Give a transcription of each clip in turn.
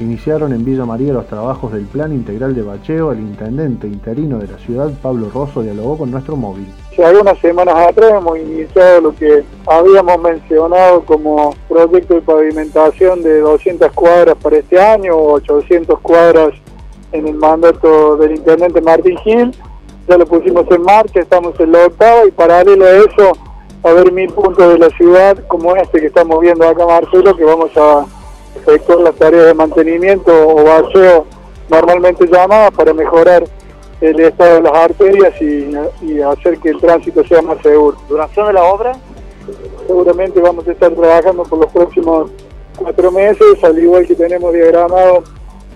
Iniciaron en Villa María los trabajos del Plan Integral de Bacheo. El intendente interino de la ciudad, Pablo Rosso, dialogó con nuestro móvil. Hace unas semanas atrás hemos iniciado lo que habíamos mencionado como proyecto de pavimentación de 200 cuadras para este año, 800 cuadras en el mandato del intendente Martín Gil. Ya lo pusimos en marcha, estamos en la octava y paralelo a eso, a ver mil puntos de la ciudad como este que estamos viendo acá, Marcelo, que vamos a efectuar las tareas de mantenimiento o bacheo normalmente llamadas para mejorar el estado de las arterias y, hacer que el tránsito sea más seguro. ¿Duración de la obra? Seguramente vamos a estar trabajando por los próximos cuatro meses, al igual que tenemos diagramado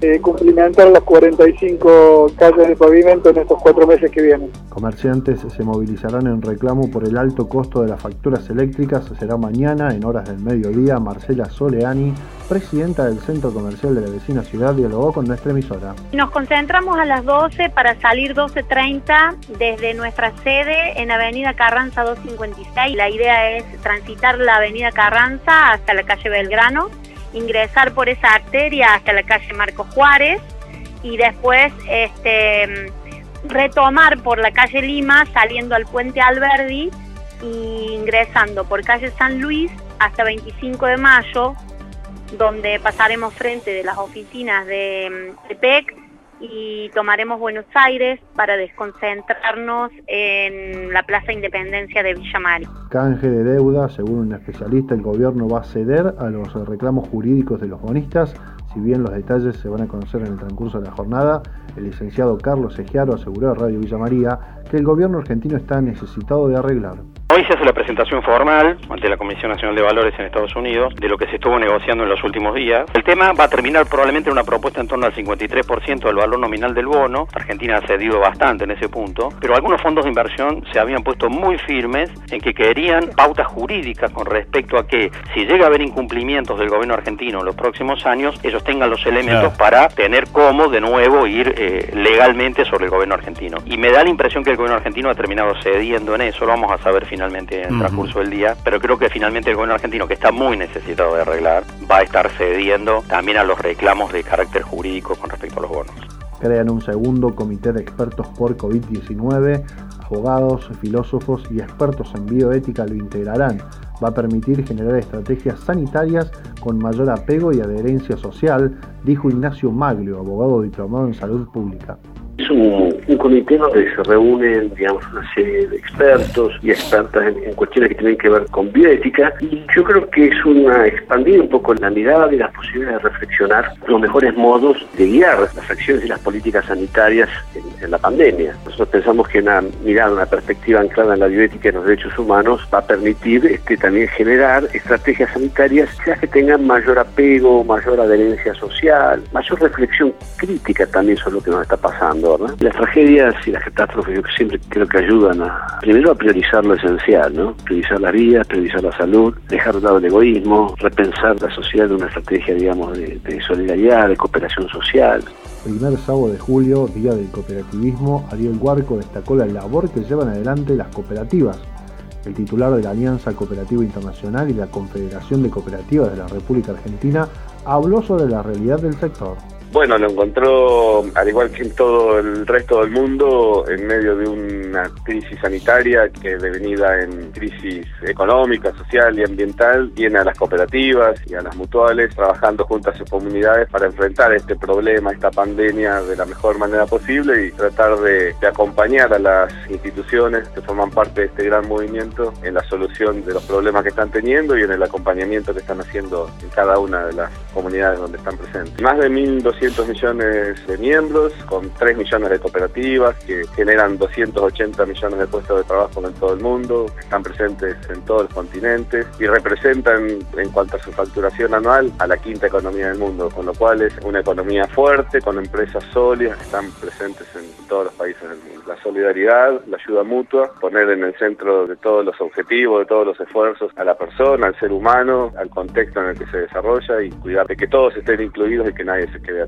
eh, cumplimentar las 45 calles de pavimento en estos cuatro meses que vienen. Comerciantes se movilizarán en reclamo por el alto costo de las facturas eléctricas. Será mañana, en horas del mediodía, Marcela Soleani, presidenta del Centro Comercial de la vecina ciudad, dialogó con nuestra emisora. Nos concentramos a las 12 para salir 12.30 desde nuestra sede en Avenida Carranza 256. La idea es transitar la Avenida Carranza hasta la calle Belgrano ingresar por esa arteria hasta la calle Marco Juárez y después este, retomar por la calle Lima saliendo al puente Alberdi y ingresando por calle San Luis hasta 25 de mayo, donde pasaremos frente de las oficinas de, de PEC y tomaremos Buenos Aires para desconcentrarnos en la Plaza Independencia de Villa María. Canje de deuda, según un especialista, el gobierno va a ceder a los reclamos jurídicos de los bonistas. Si bien los detalles se van a conocer en el transcurso de la jornada, el licenciado Carlos Egiaro aseguró a Radio Villa María que el gobierno argentino está necesitado de arreglar. Hoy se hace la presentación formal ante la Comisión Nacional de Valores en Estados Unidos de lo que se estuvo negociando en los últimos días. El tema va a terminar probablemente en una propuesta en torno al 53% del valor nominal del bono. Argentina ha cedido bastante en ese punto, pero algunos fondos de inversión se habían puesto muy firmes en que querían pautas jurídicas con respecto a que si llega a haber incumplimientos del gobierno argentino en los próximos años, ellos tengan los elementos para tener cómo de nuevo ir eh, legalmente sobre el gobierno argentino. Y me da la impresión que el gobierno argentino ha terminado cediendo en eso, lo vamos a saber finalmente finalmente en el transcurso del día, pero creo que finalmente el gobierno argentino, que está muy necesitado de arreglar, va a estar cediendo también a los reclamos de carácter jurídico con respecto a los bonos. Crean un segundo comité de expertos por COVID-19, abogados, filósofos y expertos en bioética lo integrarán. Va a permitir generar estrategias sanitarias con mayor apego y adherencia social, dijo Ignacio Maglio, abogado diplomado en salud pública. Es un, comité donde se reúnen, digamos, una serie de expertos y expertas en, cuestiones que tienen que ver con bioética yo creo que es una expandir un poco la mirada y las posibilidades de reflexionar los mejores modos de guiar las acciones y las políticas sanitarias en, la pandemia. Nosotros pensamos que una mirada, una perspectiva anclada en la bioética y en los derechos humanos va a permitir este, también generar estrategias sanitarias que tengan mayor apego, mayor adherencia social, mayor reflexión crítica también sobre lo que nos está pasando las tragedias y las catástrofes yo siempre creo que ayudan a, primero a priorizar lo esencial, ¿no? Priorizar la vida, priorizar la salud, dejar de lado el egoísmo, repensar la sociedad de una estrategia, digamos, de, solidaridad, de cooperación social. Primer sábado de julio, Día del Cooperativismo, Ariel Huarco destacó la labor que llevan adelante las cooperativas. El titular de la Alianza Cooperativa Internacional y la Confederación de Cooperativas de la República Argentina habló sobre la realidad del sector. Bueno, lo encontró, al igual que en todo el resto del mundo, en medio de una crisis sanitaria que devenida en crisis económica, social y ambiental, tiene a las cooperativas y a las mutuales trabajando junto a sus comunidades para enfrentar este problema, esta pandemia de la mejor manera posible y tratar de, de acompañar a las instituciones que forman parte de este gran movimiento en la solución de los problemas que están teniendo y en el acompañamiento que están haciendo en cada una de las comunidades donde están presentes. Más de 1.200 200 millones de miembros, con 3 millones de cooperativas que generan 280 millones de puestos de trabajo en todo el mundo, están presentes en todos los continentes y representan en cuanto a su facturación anual a la quinta economía del mundo, con lo cual es una economía fuerte, con empresas sólidas que están presentes en todos los países del mundo. La solidaridad, la ayuda mutua, poner en el centro de todos los objetivos, de todos los esfuerzos a la persona, al ser humano, al contexto en el que se desarrolla y cuidar de que todos estén incluidos y que nadie se quede atrás.